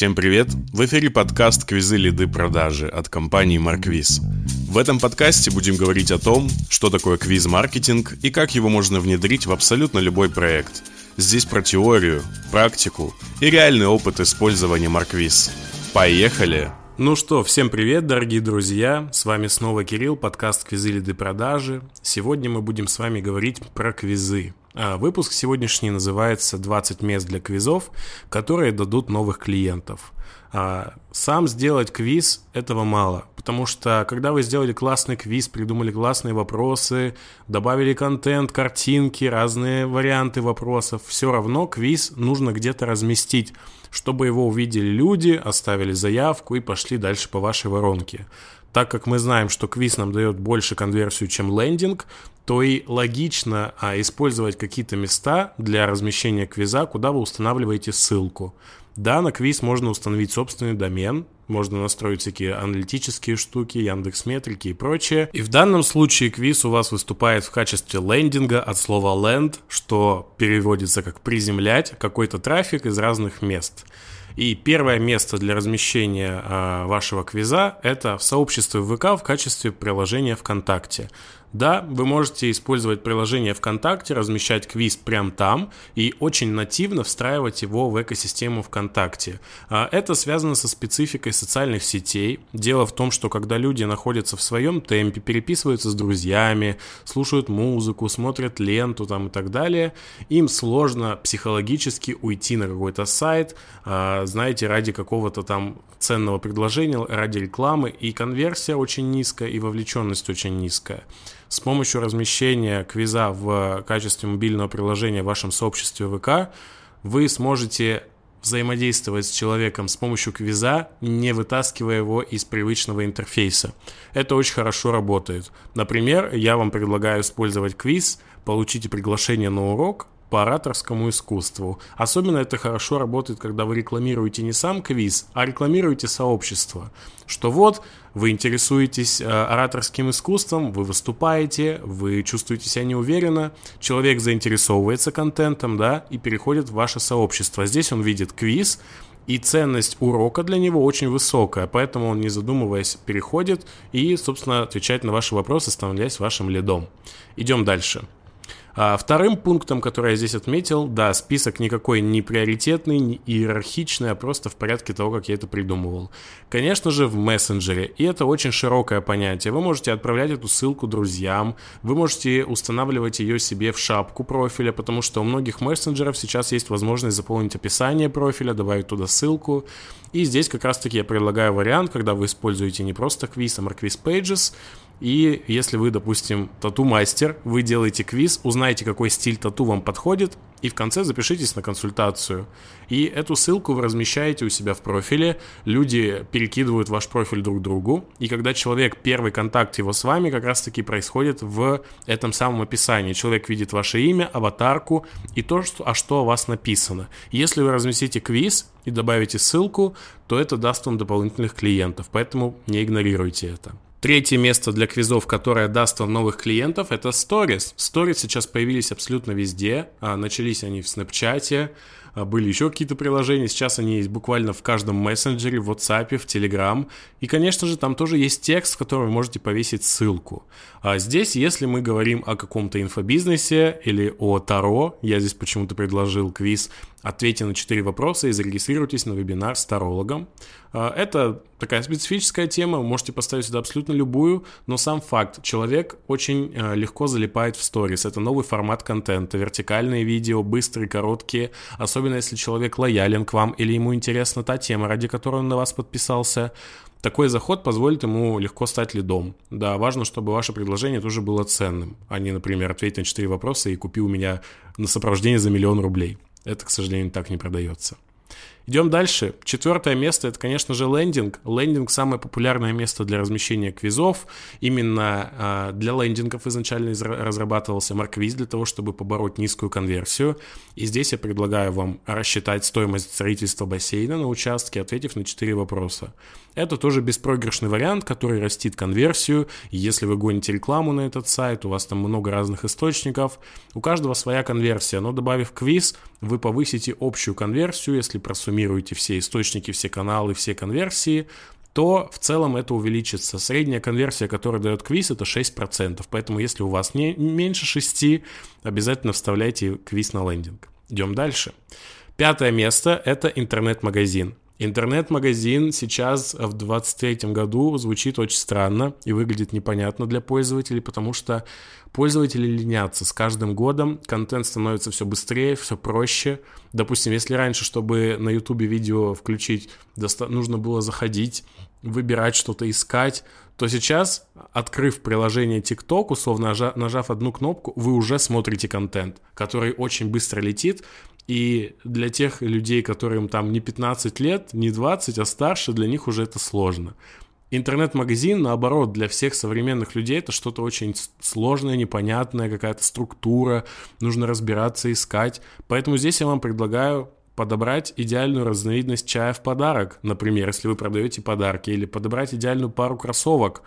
Всем привет! В эфире подкаст «Квизы лиды продажи» от компании Марквиз. В этом подкасте будем говорить о том, что такое квиз-маркетинг и как его можно внедрить в абсолютно любой проект. Здесь про теорию, практику и реальный опыт использования Марквиз. Поехали! Ну что, всем привет, дорогие друзья! С вами снова Кирилл, подкаст «Квизы лиды продажи». Сегодня мы будем с вами говорить про квизы. А, выпуск сегодняшний называется «20 мест для квизов, которые дадут новых клиентов». А, сам сделать квиз этого мало, потому что когда вы сделали классный квиз, придумали классные вопросы, добавили контент, картинки, разные варианты вопросов, все равно квиз нужно где-то разместить, чтобы его увидели люди, оставили заявку и пошли дальше по вашей воронке. Так как мы знаем, что квиз нам дает больше конверсию, чем лендинг, то и логично а, использовать какие-то места для размещения квиза, куда вы устанавливаете ссылку. Да, на квиз можно установить собственный домен, можно настроить всякие аналитические штуки, Яндекс Метрики и прочее. И в данном случае квиз у вас выступает в качестве лендинга от слова land, что переводится как приземлять какой-то трафик из разных мест. И первое место для размещения э, вашего квиза это в сообществе ВК в качестве приложения ВКонтакте. Да, вы можете использовать приложение ВКонтакте, размещать квиз прямо там и очень нативно встраивать его в экосистему ВКонтакте. А, это связано со спецификой социальных сетей. Дело в том, что когда люди находятся в своем темпе, переписываются с друзьями, слушают музыку, смотрят ленту там и так далее, им сложно психологически уйти на какой-то сайт, а, знаете, ради какого-то там ценного предложения, ради рекламы, и конверсия очень низкая, и вовлеченность очень низкая. С помощью размещения квиза в качестве мобильного приложения в вашем сообществе ВК вы сможете взаимодействовать с человеком с помощью квиза, не вытаскивая его из привычного интерфейса. Это очень хорошо работает. Например, я вам предлагаю использовать квиз, получите приглашение на урок, по ораторскому искусству. Особенно это хорошо работает, когда вы рекламируете не сам квиз, а рекламируете сообщество. Что вот, вы интересуетесь э, ораторским искусством, вы выступаете, вы чувствуете себя неуверенно, человек заинтересовывается контентом, да, и переходит в ваше сообщество. Здесь он видит квиз, и ценность урока для него очень высокая, поэтому он, не задумываясь, переходит и, собственно, отвечает на ваши вопросы, становясь вашим лидом. Идем дальше. А вторым пунктом, который я здесь отметил, да, список никакой не приоритетный, не иерархичный, а просто в порядке того, как я это придумывал. Конечно же, в мессенджере, и это очень широкое понятие. Вы можете отправлять эту ссылку друзьям, вы можете устанавливать ее себе в шапку профиля, потому что у многих мессенджеров сейчас есть возможность заполнить описание профиля, добавить туда ссылку. И здесь как раз-таки я предлагаю вариант, когда вы используете не просто квиз, а Marquis Pages, и если вы, допустим, тату-мастер, вы делаете квиз, узнаете, какой стиль тату вам подходит, и в конце запишитесь на консультацию. И эту ссылку вы размещаете у себя в профиле, люди перекидывают ваш профиль друг другу, и когда человек, первый контакт его с вами как раз-таки происходит в этом самом описании. Человек видит ваше имя, аватарку и то, что, а что о вас написано. Если вы разместите квиз и добавите ссылку, то это даст вам дополнительных клиентов, поэтому не игнорируйте это. Третье место для квизов, которое даст вам новых клиентов, это Stories. Stories сейчас появились абсолютно везде. А, начались они в Snapchat, а, были еще какие-то приложения, сейчас они есть буквально в каждом мессенджере, в WhatsApp, в Telegram. И, конечно же, там тоже есть текст, в котором вы можете повесить ссылку. А здесь, если мы говорим о каком-то инфобизнесе или о Таро, я здесь почему-то предложил квиз, ответьте на 4 вопроса и зарегистрируйтесь на вебинар с тарологом. А, это такая специфическая тема, вы можете поставить сюда абсолютно любую, но сам факт, человек очень а, легко залипает в сторис. Это новый формат контента, вертикальные видео, быстрые, короткие, особенно если человек лоялен к вам или ему интересна та тема, ради которой он на вас подписался. Такой заход позволит ему легко стать лидом. Да, важно, чтобы ваше предложение тоже было ценным, а не, например, ответь на 4 вопроса и купи у меня на сопровождение за миллион рублей. Это, к сожалению, так не продается. Идем дальше. Четвертое место это, конечно же, лендинг. Лендинг самое популярное место для размещения квизов. Именно э, для лендингов изначально разрабатывался Марквиз для того, чтобы побороть низкую конверсию. И здесь я предлагаю вам рассчитать стоимость строительства бассейна на участке, ответив на 4 вопроса. Это тоже беспроигрышный вариант, который растит конверсию. Если вы гоните рекламу на этот сайт, у вас там много разных источников, у каждого своя конверсия. Но добавив квиз, вы повысите общую конверсию, если просуммируете суммируете все источники, все каналы, все конверсии, то в целом это увеличится. Средняя конверсия, которая дает квиз, это 6%. Поэтому если у вас не меньше 6, обязательно вставляйте квиз на лендинг. Идем дальше. Пятое место – это интернет-магазин. Интернет-магазин сейчас в 2023 году звучит очень странно и выглядит непонятно для пользователей, потому что пользователи ленятся. С каждым годом контент становится все быстрее, все проще. Допустим, если раньше, чтобы на YouTube видео включить, нужно было заходить, выбирать что-то, искать, то сейчас, открыв приложение TikTok, условно нажав одну кнопку, вы уже смотрите контент, который очень быстро летит, и для тех людей, которым там не 15 лет, не 20, а старше, для них уже это сложно. Интернет-магазин, наоборот, для всех современных людей это что-то очень сложное, непонятное, какая-то структура, нужно разбираться, искать. Поэтому здесь я вам предлагаю подобрать идеальную разновидность чая в подарок, например, если вы продаете подарки, или подобрать идеальную пару кроссовок,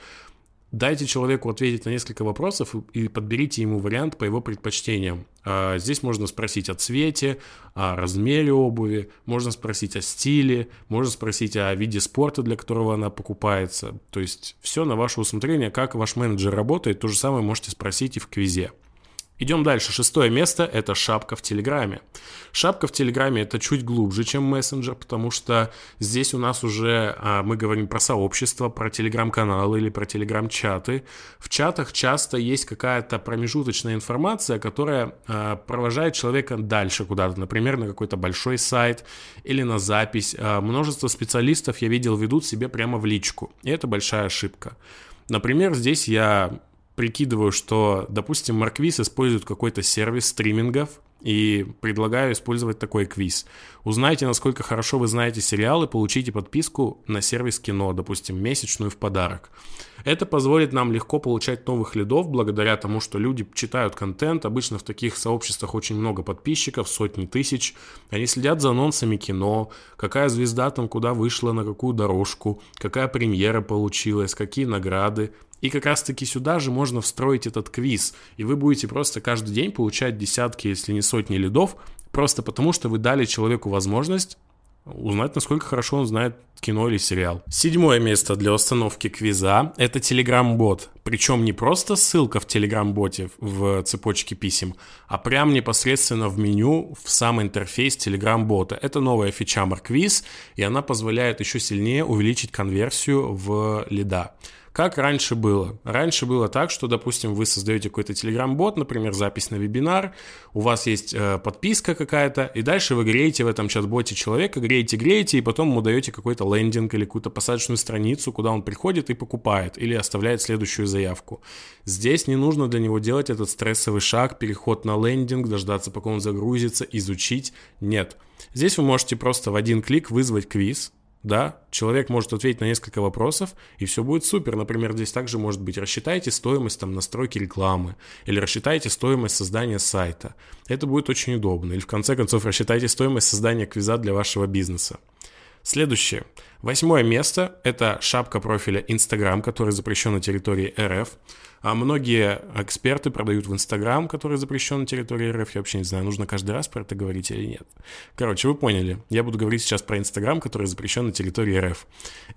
Дайте человеку ответить на несколько вопросов и подберите ему вариант по его предпочтениям. А, здесь можно спросить о цвете, о размере обуви, можно спросить о стиле, можно спросить о виде спорта, для которого она покупается. То есть все на ваше усмотрение, как ваш менеджер работает, то же самое можете спросить и в квизе. Идем дальше. Шестое место – это шапка в Телеграме. Шапка в Телеграме – это чуть глубже, чем мессенджер, потому что здесь у нас уже а, мы говорим про сообщество, про Телеграм-каналы или про Телеграм-чаты. В чатах часто есть какая-то промежуточная информация, которая а, провожает человека дальше куда-то, например, на какой-то большой сайт или на запись. А, множество специалистов, я видел, ведут себе прямо в личку, и это большая ошибка. Например, здесь я прикидываю, что, допустим, Марквиз использует какой-то сервис стримингов, и предлагаю использовать такой квиз. Узнайте, насколько хорошо вы знаете сериалы, получите подписку на сервис кино, допустим, месячную в подарок. Это позволит нам легко получать новых лидов, благодаря тому, что люди читают контент. Обычно в таких сообществах очень много подписчиков, сотни тысяч. Они следят за анонсами кино, какая звезда там куда вышла, на какую дорожку, какая премьера получилась, какие награды. И как раз таки сюда же можно встроить этот квиз, и вы будете просто каждый день получать десятки, если не сотни лидов, просто потому что вы дали человеку возможность узнать, насколько хорошо он знает кино или сериал. Седьмое место для установки квиза – это Telegram-бот. Причем не просто ссылка в Telegram-боте в цепочке писем, а прям непосредственно в меню, в сам интерфейс Telegram-бота. Это новая фича Markviz, и она позволяет еще сильнее увеличить конверсию в лида. Как раньше было? Раньше было так, что, допустим, вы создаете какой-то телеграм-бот, например, запись на вебинар, у вас есть э, подписка какая-то, и дальше вы греете в этом чат-боте человека, греете, греете, и потом ему даете какой-то лендинг или какую-то посадочную страницу, куда он приходит и покупает, или оставляет следующую заявку. Здесь не нужно для него делать этот стрессовый шаг, переход на лендинг, дождаться, пока он загрузится, изучить. Нет. Здесь вы можете просто в один клик вызвать квиз, да, человек может ответить на несколько вопросов, и все будет супер. Например, здесь также может быть рассчитайте стоимость там, настройки рекламы, или рассчитайте стоимость создания сайта. Это будет очень удобно. Или в конце концов рассчитайте стоимость создания квиза для вашего бизнеса. Следующее. Восьмое место – это шапка профиля Instagram, который запрещен на территории РФ. А многие эксперты продают в Инстаграм, который запрещен на территории РФ. Я вообще не знаю, нужно каждый раз про это говорить или нет. Короче, вы поняли. Я буду говорить сейчас про Инстаграм, который запрещен на территории РФ.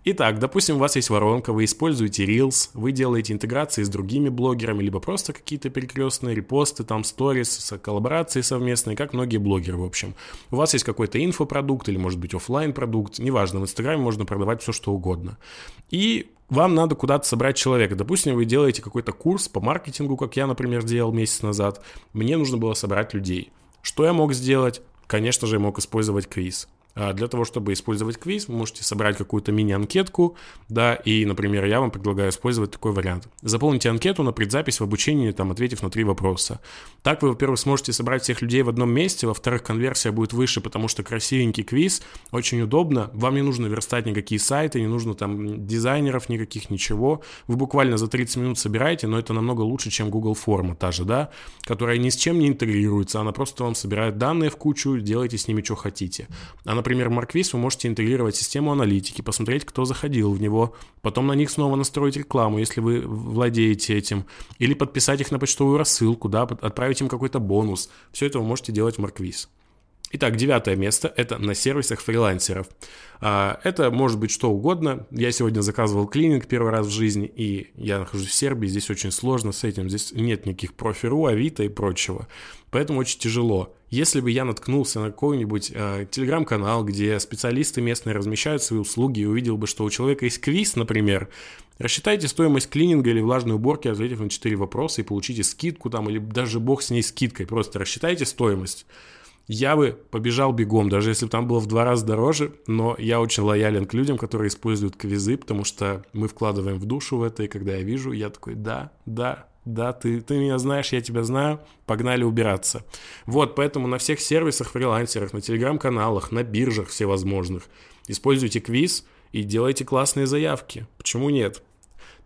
Итак, допустим, у вас есть воронка, вы используете Reels, вы делаете интеграции с другими блогерами, либо просто какие-то перекрестные репосты, там сторис, коллаборации совместные, как многие блогеры, в общем. У вас есть какой-то инфопродукт или, может быть, офлайн продукт неважно, в Инстаграме можно продавать все, что угодно. И вам надо куда-то собрать человека. Допустим, вы делаете какой-то курс по маркетингу, как я, например, делал месяц назад. Мне нужно было собрать людей. Что я мог сделать? Конечно же, я мог использовать квиз. А для того, чтобы использовать квиз, вы можете собрать какую-то мини-анкетку, да, и, например, я вам предлагаю использовать такой вариант. Заполните анкету на предзапись в обучении, там, ответив на три вопроса. Так вы, во-первых, сможете собрать всех людей в одном месте, во-вторых, конверсия будет выше, потому что красивенький квиз, очень удобно, вам не нужно верстать никакие сайты, не нужно там дизайнеров никаких, ничего. Вы буквально за 30 минут собираете, но это намного лучше, чем Google форма та же, да, которая ни с чем не интегрируется, она просто вам собирает данные в кучу, делайте с ними, что хотите. Она например, Марквиз, вы можете интегрировать систему аналитики, посмотреть, кто заходил в него, потом на них снова настроить рекламу, если вы владеете этим, или подписать их на почтовую рассылку, да, отправить им какой-то бонус. Все это вы можете делать в Марквиз. Итак, девятое место – это на сервисах фрилансеров. А, это может быть что угодно. Я сегодня заказывал клининг первый раз в жизни, и я нахожусь в Сербии, здесь очень сложно с этим, здесь нет никаких профи.ру, Авито и прочего. Поэтому очень тяжело. Если бы я наткнулся на какой-нибудь э, телеграм-канал, где специалисты местные размещают свои услуги, и увидел бы, что у человека есть квиз, например, рассчитайте стоимость клининга или влажной уборки, ответив на 4 вопроса и получите скидку там, или даже бог с ней скидкой, просто рассчитайте стоимость. Я бы побежал бегом, даже если бы там было в два раза дороже, но я очень лоялен к людям, которые используют квизы, потому что мы вкладываем в душу в это, и когда я вижу, я такой, да, да, да, ты, ты меня знаешь, я тебя знаю, погнали убираться. Вот, поэтому на всех сервисах, фрилансерах, на телеграм-каналах, на биржах всевозможных используйте квиз и делайте классные заявки. Почему нет?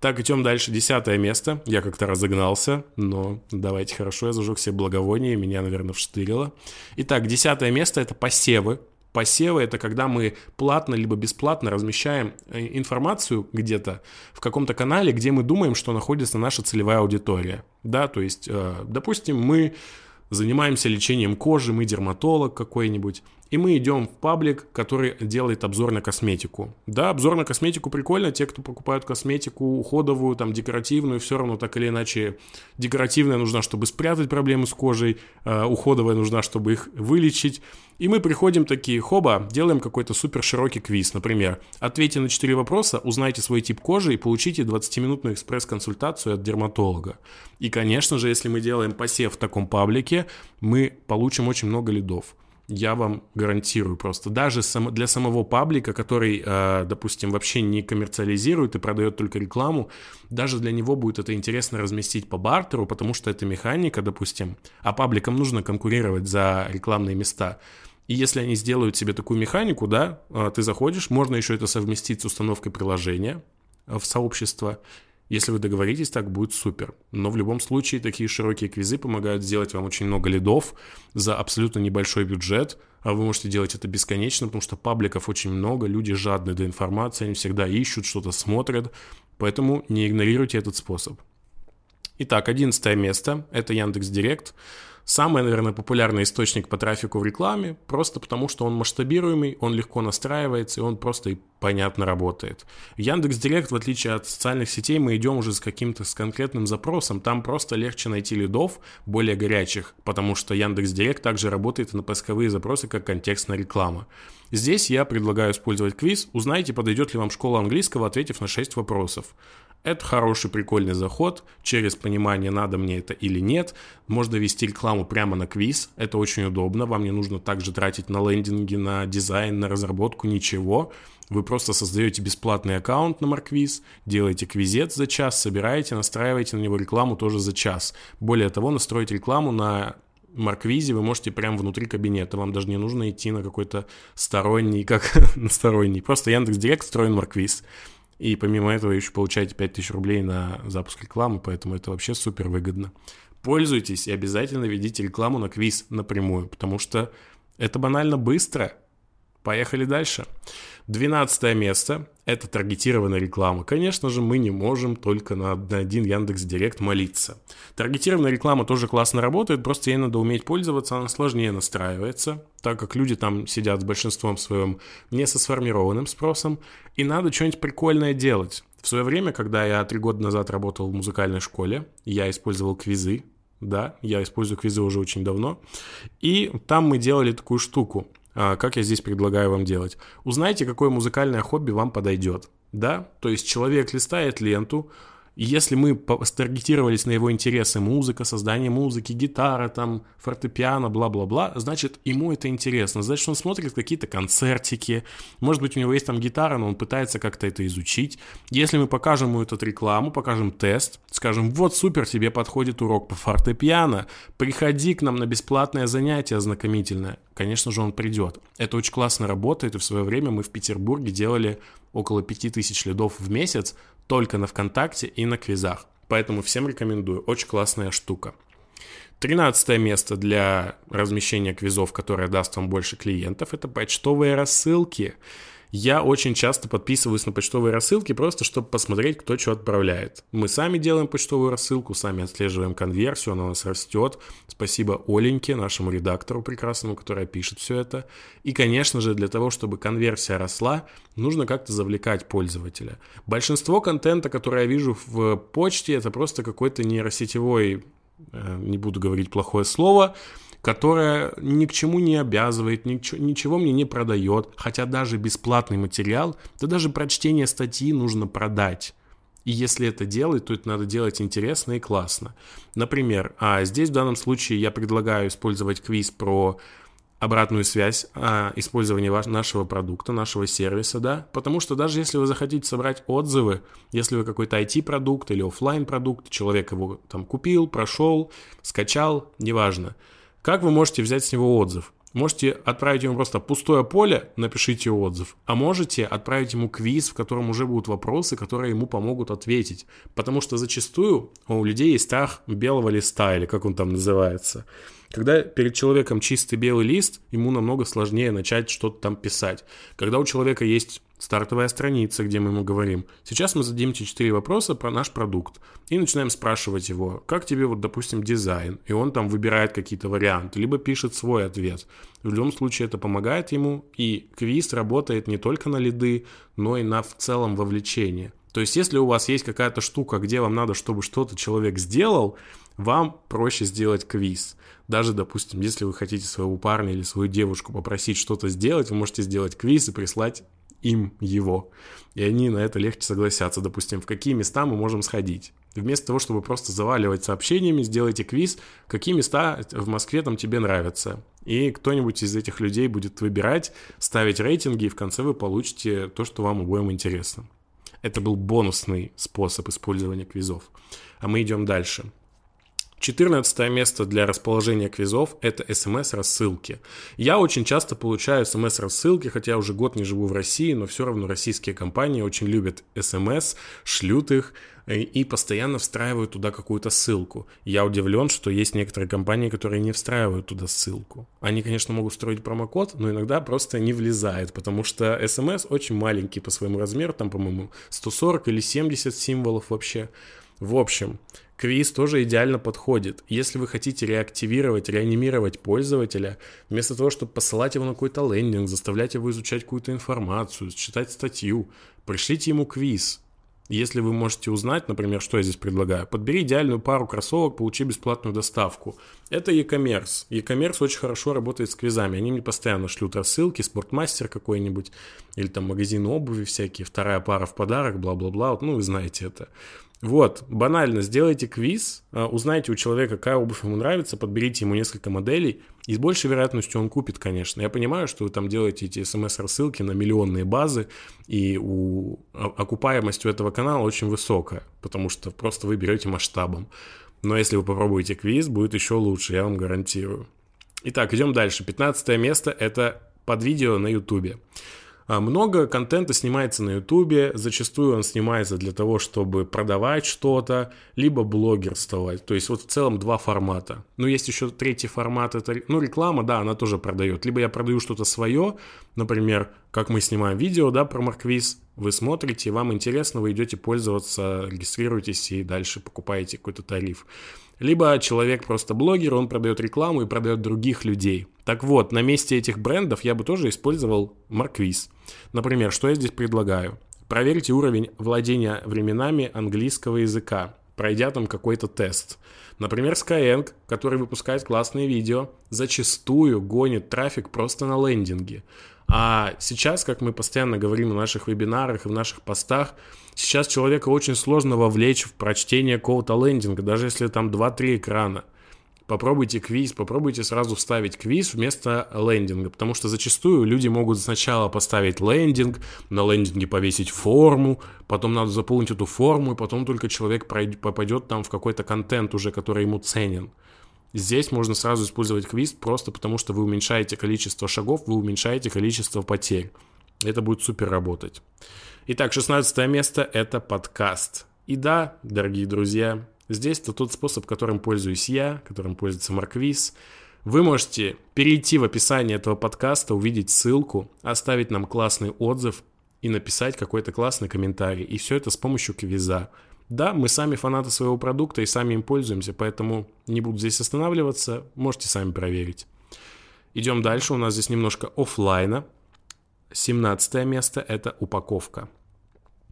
Так, идем дальше. Десятое место. Я как-то разогнался, но давайте хорошо, я зажег себе благовоние, меня, наверное, вштырило. Итак, десятое место – это посевы. Посевы – это когда мы платно либо бесплатно размещаем э, информацию где-то в каком-то канале, где мы думаем, что находится наша целевая аудитория. Да, то есть, э, допустим, мы занимаемся лечением кожи, мы дерматолог какой-нибудь, и мы идем в паблик, который делает обзор на косметику. Да, обзор на косметику прикольно, те, кто покупают косметику уходовую, там, декоративную, все равно так или иначе декоративная нужна, чтобы спрятать проблемы с кожей, э, уходовая нужна, чтобы их вылечить. И мы приходим такие, хоба, делаем какой-то супер широкий квиз, например. Ответьте на 4 вопроса, узнайте свой тип кожи и получите 20-минутную экспресс-консультацию от дерматолога. И, конечно же, если мы делаем посев в таком паблике, мы получим очень много лидов я вам гарантирую просто. Даже для самого паблика, который, э, допустим, вообще не коммерциализирует и продает только рекламу, даже для него будет это интересно разместить по бартеру, потому что это механика, допустим, а пабликам нужно конкурировать за рекламные места. И если они сделают себе такую механику, да, э, ты заходишь, можно еще это совместить с установкой приложения э, в сообщество, если вы договоритесь, так будет супер. Но в любом случае такие широкие квизы помогают сделать вам очень много лидов за абсолютно небольшой бюджет. А вы можете делать это бесконечно, потому что пабликов очень много, люди жадны до информации, они всегда ищут, что-то смотрят. Поэтому не игнорируйте этот способ. Итак, одиннадцатое место – это Яндекс Директ. Самый, наверное, популярный источник по трафику в рекламе, просто потому что он масштабируемый, он легко настраивается, и он просто и понятно работает. В Яндекс.Директ, в отличие от социальных сетей, мы идем уже с каким-то с конкретным запросом, там просто легче найти лидов более горячих, потому что Яндекс.Директ также работает на поисковые запросы, как контекстная реклама. Здесь я предлагаю использовать квиз. Узнайте, подойдет ли вам школа английского, ответив на 6 вопросов. Это хороший, прикольный заход. Через понимание, надо мне это или нет. Можно вести рекламу прямо на квиз. Это очень удобно. Вам не нужно также тратить на лендинги, на дизайн, на разработку, ничего. Вы просто создаете бесплатный аккаунт на Марквиз, делаете квизет за час, собираете, настраиваете на него рекламу тоже за час. Более того, настроить рекламу на Марквизе вы можете прямо внутри кабинета. Вам даже не нужно идти на какой-то сторонний, как на сторонний. Просто Яндекс Директ встроен Марквиз. И помимо этого еще получаете 5000 рублей на запуск рекламы, поэтому это вообще супер выгодно. Пользуйтесь и обязательно ведите рекламу на квиз напрямую, потому что это банально быстро. Поехали дальше. Двенадцатое место – это таргетированная реклама. Конечно же, мы не можем только на, один Яндекс Директ молиться. Таргетированная реклама тоже классно работает, просто ей надо уметь пользоваться, она сложнее настраивается, так как люди там сидят с большинством своим не со сформированным спросом, и надо что-нибудь прикольное делать. В свое время, когда я три года назад работал в музыкальной школе, я использовал квизы, да, я использую квизы уже очень давно, и там мы делали такую штуку – как я здесь предлагаю вам делать? Узнайте, какое музыкальное хобби вам подойдет. Да? То есть человек листает ленту, если мы старгетировались на его интересы, музыка, создание музыки, гитара, там, фортепиано, бла-бла-бла, значит, ему это интересно. Значит, он смотрит какие-то концертики, может быть, у него есть там гитара, но он пытается как-то это изучить. Если мы покажем ему эту рекламу, покажем тест, скажем, вот супер, тебе подходит урок по фортепиано, приходи к нам на бесплатное занятие ознакомительное. Конечно же, он придет. Это очень классно работает, и в свое время мы в Петербурге делали около 5000 лидов в месяц только на ВКонтакте и на квизах. Поэтому всем рекомендую. Очень классная штука. Тринадцатое место для размещения квизов, которое даст вам больше клиентов, это почтовые рассылки. Я очень часто подписываюсь на почтовые рассылки просто, чтобы посмотреть, кто что отправляет. Мы сами делаем почтовую рассылку, сами отслеживаем конверсию, она у нас растет. Спасибо Оленьке, нашему редактору прекрасному, которая пишет все это. И, конечно же, для того, чтобы конверсия росла, нужно как-то завлекать пользователя. Большинство контента, который я вижу в почте, это просто какой-то нейросетевой, э, не буду говорить плохое слово, которая ни к чему не обязывает, ничего, ничего мне не продает, хотя даже бесплатный материал, да даже прочтение статьи нужно продать. И если это делать, то это надо делать интересно и классно. Например, а здесь в данном случае я предлагаю использовать квиз про обратную связь о использовании нашего продукта, нашего сервиса, да, потому что даже если вы захотите собрать отзывы, если вы какой-то IT-продукт или офлайн продукт человек его там купил, прошел, скачал, неважно – как вы можете взять с него отзыв? Можете отправить ему просто пустое поле, напишите отзыв, а можете отправить ему квиз, в котором уже будут вопросы, которые ему помогут ответить. Потому что зачастую у людей есть страх белого листа, или как он там называется. Когда перед человеком чистый белый лист, ему намного сложнее начать что-то там писать. Когда у человека есть стартовая страница, где мы ему говорим, сейчас мы зададим четыре вопроса про наш продукт и начинаем спрашивать его, как тебе вот, допустим, дизайн, и он там выбирает какие-то варианты, либо пишет свой ответ. В любом случае это помогает ему, и квиз работает не только на лиды, но и на в целом вовлечение. То есть, если у вас есть какая-то штука, где вам надо, чтобы что-то человек сделал, вам проще сделать квиз. Даже, допустим, если вы хотите своего парня или свою девушку попросить что-то сделать, вы можете сделать квиз и прислать им его. И они на это легче согласятся. Допустим, в какие места мы можем сходить. Вместо того, чтобы просто заваливать сообщениями, сделайте квиз, какие места в Москве там тебе нравятся. И кто-нибудь из этих людей будет выбирать, ставить рейтинги, и в конце вы получите то, что вам обоим интересно. Это был бонусный способ использования квизов. А мы идем дальше. 14 место для расположения квизов – это смс-рассылки. Я очень часто получаю смс-рассылки, хотя уже год не живу в России, но все равно российские компании очень любят смс, шлют их э, и постоянно встраивают туда какую-то ссылку. Я удивлен, что есть некоторые компании, которые не встраивают туда ссылку. Они, конечно, могут строить промокод, но иногда просто не влезает, потому что смс очень маленький по своему размеру, там, по-моему, 140 или 70 символов вообще. В общем, Квиз тоже идеально подходит. Если вы хотите реактивировать, реанимировать пользователя, вместо того, чтобы посылать его на какой-то лендинг, заставлять его изучать какую-то информацию, читать статью, пришлите ему квиз. Если вы можете узнать, например, что я здесь предлагаю, подбери идеальную пару кроссовок, получи бесплатную доставку. Это e-commerce. E-commerce очень хорошо работает с квизами. Они мне постоянно шлют рассылки, спортмастер какой-нибудь, или там магазин обуви всякие, вторая пара в подарок, бла-бла-бла. Ну, вы знаете это. Вот, банально, сделайте квиз, а, узнайте у человека, какая обувь ему нравится, подберите ему несколько моделей, и с большей вероятностью он купит, конечно. Я понимаю, что вы там делаете эти смс-рассылки на миллионные базы, и у окупаемость у этого канала очень высокая, потому что просто вы берете масштабом. Но если вы попробуете квиз, будет еще лучше, я вам гарантирую. Итак, идем дальше. 15 место – это под видео на YouTube. А, много контента снимается на Ютубе, зачастую он снимается для того, чтобы продавать что-то, либо блогерствовать. То есть вот в целом два формата. Но есть еще третий формат, это, ну, реклама, да, она тоже продает. Либо я продаю что-то свое, например, как мы снимаем видео, да, про Марквиз, вы смотрите, вам интересно, вы идете пользоваться, регистрируетесь и дальше покупаете какой-то тариф. Либо человек просто блогер, он продает рекламу и продает других людей. Так вот, на месте этих брендов я бы тоже использовал Марквиз. Например, что я здесь предлагаю? Проверьте уровень владения временами английского языка, пройдя там какой-то тест. Например, Skyeng, который выпускает классные видео, зачастую гонит трафик просто на лендинге. А сейчас, как мы постоянно говорим в наших вебинарах и в наших постах, сейчас человека очень сложно вовлечь в прочтение какого-то лендинга, даже если там 2-3 экрана. Попробуйте квиз, попробуйте сразу вставить квиз вместо лендинга, потому что зачастую люди могут сначала поставить лендинг, на лендинге повесить форму, потом надо заполнить эту форму, и потом только человек попадет там в какой-то контент уже, который ему ценен. Здесь можно сразу использовать квиз просто потому, что вы уменьшаете количество шагов, вы уменьшаете количество потерь. Это будет супер работать. Итак, 16 место – это подкаст. И да, дорогие друзья, здесь это тот способ, которым пользуюсь я, которым пользуется Марквиз. Вы можете перейти в описание этого подкаста, увидеть ссылку, оставить нам классный отзыв и написать какой-то классный комментарий. И все это с помощью квиза. Да, мы сами фанаты своего продукта и сами им пользуемся, поэтому не буду здесь останавливаться, можете сами проверить. Идем дальше, у нас здесь немножко офлайна. 17 место – это упаковка.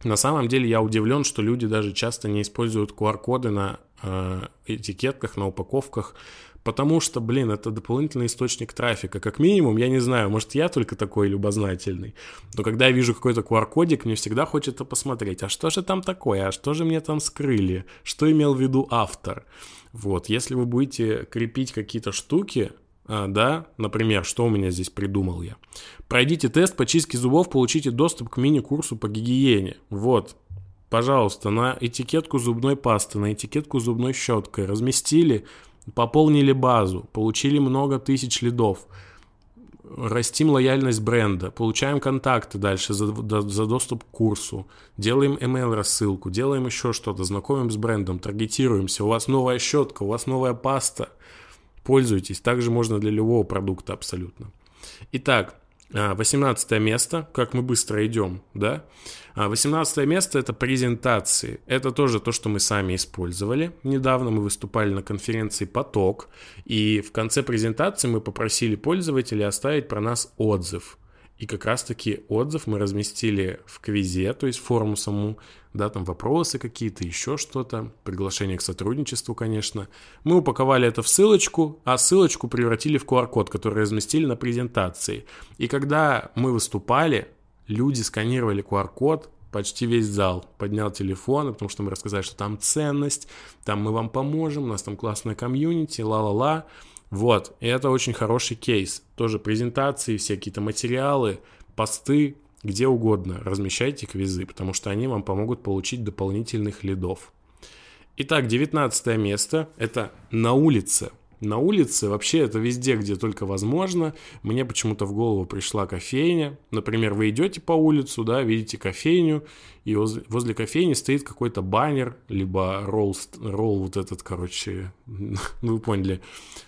На самом деле я удивлен, что люди даже часто не используют QR-коды на э, этикетках, на упаковках, потому что, блин, это дополнительный источник трафика. Как минимум, я не знаю, может я только такой любознательный, но когда я вижу какой-то QR-кодик, мне всегда хочется посмотреть, а что же там такое, а что же мне там скрыли, что имел в виду автор. Вот, если вы будете крепить какие-то штуки, да, например, что у меня здесь придумал я. Пройдите тест по чистке зубов, получите доступ к мини-курсу по гигиене. Вот, пожалуйста, на этикетку зубной пасты, на этикетку зубной щеткой разместили, пополнили базу, получили много тысяч лидов, растим лояльность бренда, получаем контакты дальше за, за доступ к курсу, делаем email рассылку, делаем еще что-то, знакомим с брендом, таргетируемся, у вас новая щетка, у вас новая паста – Пользуйтесь. Также можно для любого продукта абсолютно. Итак, 18 а, место, как мы быстро идем, да? 18 а, место это презентации. Это тоже то, что мы сами использовали. Недавно мы выступали на конференции «Поток», и в конце презентации мы попросили пользователей оставить про нас отзыв. И как раз-таки отзыв мы разместили в квизе, то есть форму саму, да, там вопросы какие-то, еще что-то, приглашение к сотрудничеству, конечно. Мы упаковали это в ссылочку, а ссылочку превратили в QR-код, который разместили на презентации. И когда мы выступали, люди сканировали QR-код, почти весь зал поднял телефон, потому что мы рассказали, что там ценность, там мы вам поможем, у нас там классная комьюнити, ла-ла-ла. Вот, и это очень хороший кейс. Тоже презентации, все какие-то материалы, посты, где угодно размещайте квизы, потому что они вам помогут получить дополнительных лидов. Итак, 19 место – это на улице на улице, вообще это везде, где только возможно. Мне почему-то в голову пришла кофейня. Например, вы идете по улицу, да, видите кофейню, и возле, возле кофейни стоит какой-то баннер, либо ролл, ролл вот этот, короче, ну вы поняли,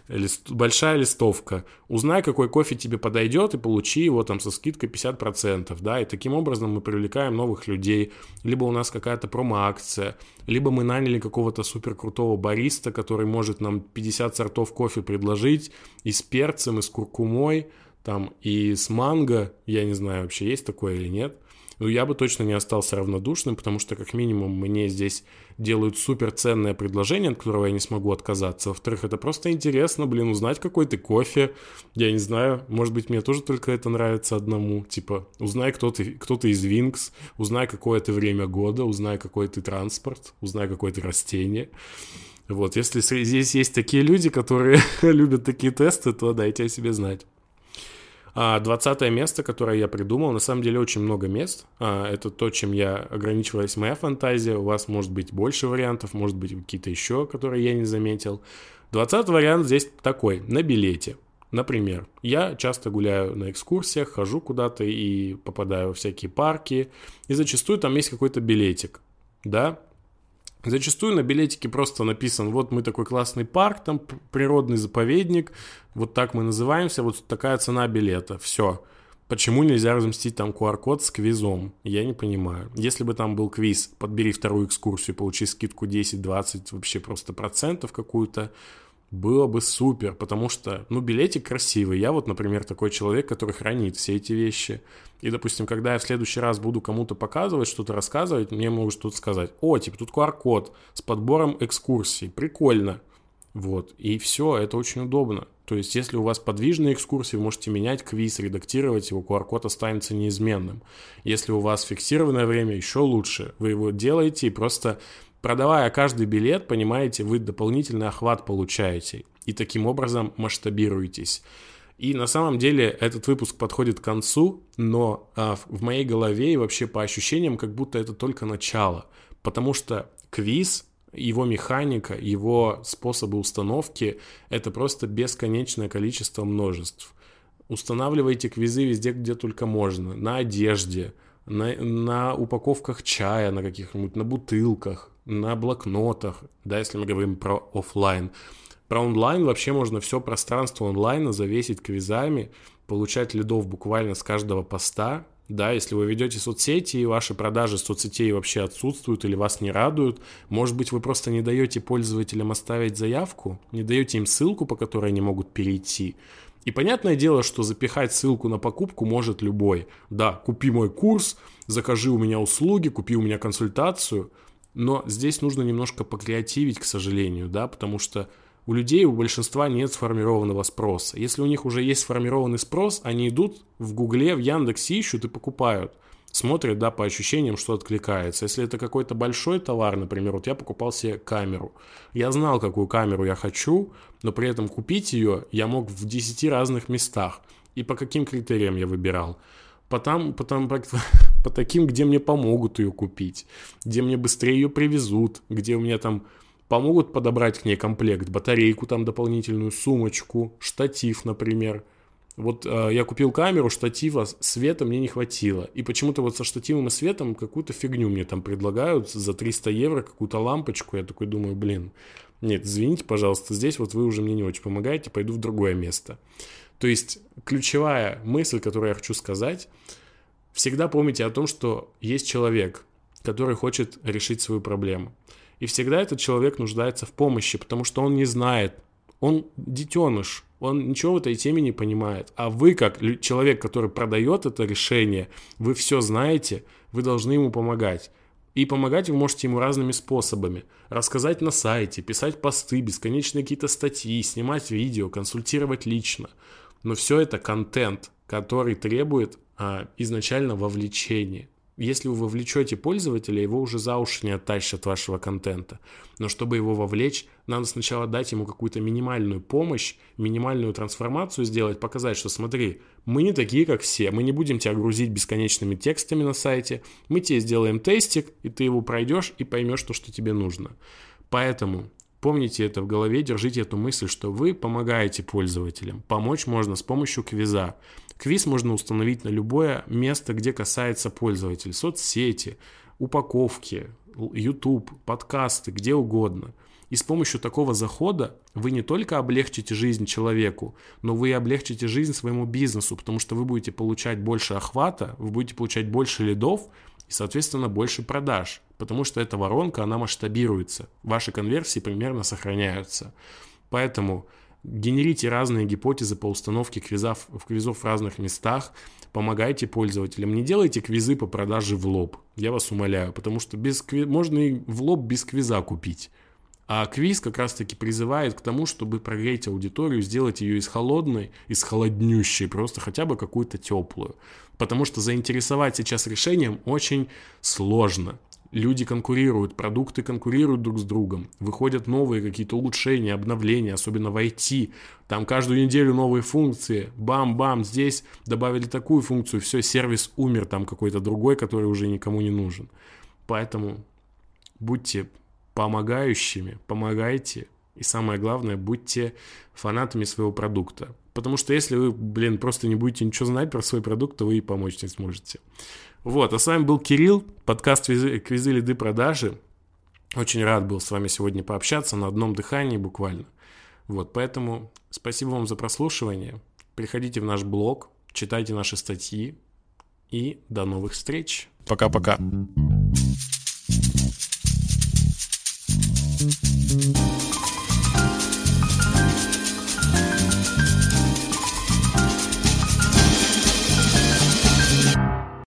лист, большая листовка. Узнай, какой кофе тебе подойдет, и получи его там со скидкой 50%, да, и таким образом мы привлекаем новых людей. Либо у нас какая-то промо-акция, либо мы наняли какого-то супер крутого бариста, который может нам 50 сортов кофе предложить и с перцем, и с куркумой, там, и с манго, я не знаю, вообще есть такое или нет – ну, я бы точно не остался равнодушным, потому что, как минимум, мне здесь делают супер ценное предложение, от которого я не смогу отказаться. Во-вторых, это просто интересно, блин, узнать, какой ты кофе. Я не знаю, может быть, мне тоже только это нравится одному. Типа, узнай, кто ты, кто ты из Винкс, узнай, какое ты время года, узнай, какой ты транспорт, узнай, какое ты растение. Вот, если здесь есть такие люди, которые любят такие тесты, то дайте о себе знать. А 20 место, которое я придумал, на самом деле очень много мест. А, это то, чем я ограничивалась моя фантазия. У вас может быть больше вариантов, может быть какие-то еще, которые я не заметил. 20 вариант здесь такой, на билете. Например, я часто гуляю на экскурсиях, хожу куда-то и попадаю в всякие парки, и зачастую там есть какой-то билетик, да, Зачастую на билетике просто написан, вот мы такой классный парк, там природный заповедник, вот так мы называемся, вот такая цена билета, все. Почему нельзя разместить там QR-код с квизом? Я не понимаю. Если бы там был квиз, подбери вторую экскурсию, получи скидку 10-20, вообще просто процентов какую-то, было бы супер, потому что, ну, билетик красивый. Я вот, например, такой человек, который хранит все эти вещи. И, допустим, когда я в следующий раз буду кому-то показывать, что-то рассказывать, мне могут что-то сказать. О, типа, тут QR-код с подбором экскурсий. Прикольно. Вот. И все, это очень удобно. То есть, если у вас подвижные экскурсии, вы можете менять квиз, редактировать его, QR-код останется неизменным. Если у вас фиксированное время, еще лучше. Вы его делаете и просто Продавая каждый билет, понимаете, вы дополнительный охват получаете и таким образом масштабируетесь. И на самом деле этот выпуск подходит к концу, но а, в моей голове и вообще по ощущениям, как будто это только начало. Потому что квиз, его механика, его способы установки — это просто бесконечное количество множеств. Устанавливайте квизы везде, где только можно. На одежде, на, на упаковках чая, на каких-нибудь, на бутылках, на блокнотах, да, если мы говорим про офлайн. Про онлайн вообще можно все пространство онлайна завесить квизами, получать лидов буквально с каждого поста, да, если вы ведете соцсети, и ваши продажи соцсетей вообще отсутствуют или вас не радуют, может быть, вы просто не даете пользователям оставить заявку, не даете им ссылку, по которой они могут перейти. И понятное дело, что запихать ссылку на покупку может любой. Да, купи мой курс, закажи у меня услуги, купи у меня консультацию. Но здесь нужно немножко покреативить, к сожалению, да, потому что у людей, у большинства нет сформированного спроса. Если у них уже есть сформированный спрос, они идут в Гугле, в Яндексе ищут и покупают. Смотрят, да, по ощущениям, что откликается. Если это какой-то большой товар, например, вот я покупал себе камеру. Я знал, какую камеру я хочу, но при этом купить ее я мог в 10 разных местах. И по каким критериям я выбирал? По, там, по, таким, где мне помогут ее купить, где мне быстрее ее привезут, где у меня там помогут подобрать к ней комплект, батарейку там дополнительную, сумочку, штатив, например. Вот э, я купил камеру, штатива, света мне не хватило. И почему-то вот со штативом и светом какую-то фигню мне там предлагают за 300 евро, какую-то лампочку. Я такой думаю, блин, нет, извините, пожалуйста, здесь вот вы уже мне не очень помогаете, пойду в другое место. То есть ключевая мысль, которую я хочу сказать, всегда помните о том, что есть человек, который хочет решить свою проблему. И всегда этот человек нуждается в помощи, потому что он не знает, он детеныш, он ничего в этой теме не понимает. А вы, как человек, который продает это решение, вы все знаете, вы должны ему помогать. И помогать вы можете ему разными способами. Рассказать на сайте, писать посты, бесконечные какие-то статьи, снимать видео, консультировать лично. Но все это контент, который требует изначально вовлечения если вы вовлечете пользователя, его уже за уши не оттащат вашего контента. Но чтобы его вовлечь, надо сначала дать ему какую-то минимальную помощь, минимальную трансформацию сделать, показать, что смотри, мы не такие, как все, мы не будем тебя грузить бесконечными текстами на сайте, мы тебе сделаем тестик, и ты его пройдешь и поймешь то, что тебе нужно. Поэтому Помните это в голове, держите эту мысль, что вы помогаете пользователям. Помочь можно с помощью квиза. Квиз можно установить на любое место, где касается пользователя. Соцсети, упаковки, YouTube, подкасты, где угодно. И с помощью такого захода вы не только облегчите жизнь человеку, но вы и облегчите жизнь своему бизнесу, потому что вы будете получать больше охвата, вы будете получать больше лидов и, соответственно, больше продаж, потому что эта воронка, она масштабируется. Ваши конверсии примерно сохраняются. Поэтому Генерите разные гипотезы по установке квизов, в квизов в разных местах, помогайте пользователям. Не делайте квизы по продаже в лоб, я вас умоляю, потому что без квиз... можно и в лоб без квиза купить. А квиз как раз-таки призывает к тому, чтобы прогреть аудиторию, сделать ее из холодной, из холоднющей, просто хотя бы какую-то теплую. Потому что заинтересовать сейчас решением очень сложно люди конкурируют, продукты конкурируют друг с другом, выходят новые какие-то улучшения, обновления, особенно в IT, там каждую неделю новые функции, бам-бам, здесь добавили такую функцию, все, сервис умер, там какой-то другой, который уже никому не нужен. Поэтому будьте помогающими, помогайте, и самое главное, будьте фанатами своего продукта. Потому что если вы, блин, просто не будете ничего знать про свой продукт, то вы и помочь не сможете. Вот, а с вами был Кирилл, подкаст «Квизы, лиды продажи». Очень рад был с вами сегодня пообщаться на одном дыхании буквально. Вот, поэтому спасибо вам за прослушивание. Приходите в наш блог, читайте наши статьи и до новых встреч. Пока-пока.